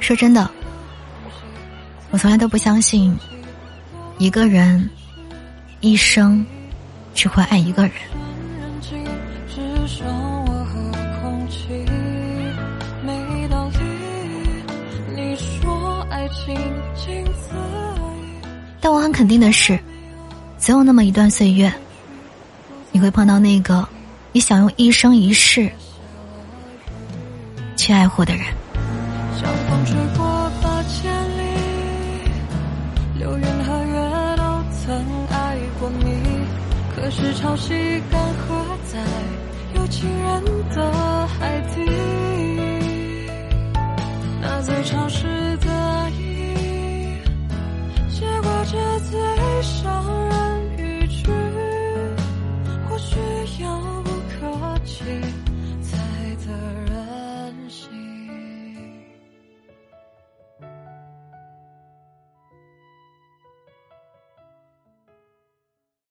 说真的，我从来都不相信一个人一生只会爱一个人。但我很肯定的是，总有那么一段岁月，你会碰到那个你想用一生一世去爱护的人。像风吹过八千里流云和月都曾爱过你可是潮汐干涸在有情人的海底。那最潮湿的爱意携裹着最伤人语句或许遥不可及。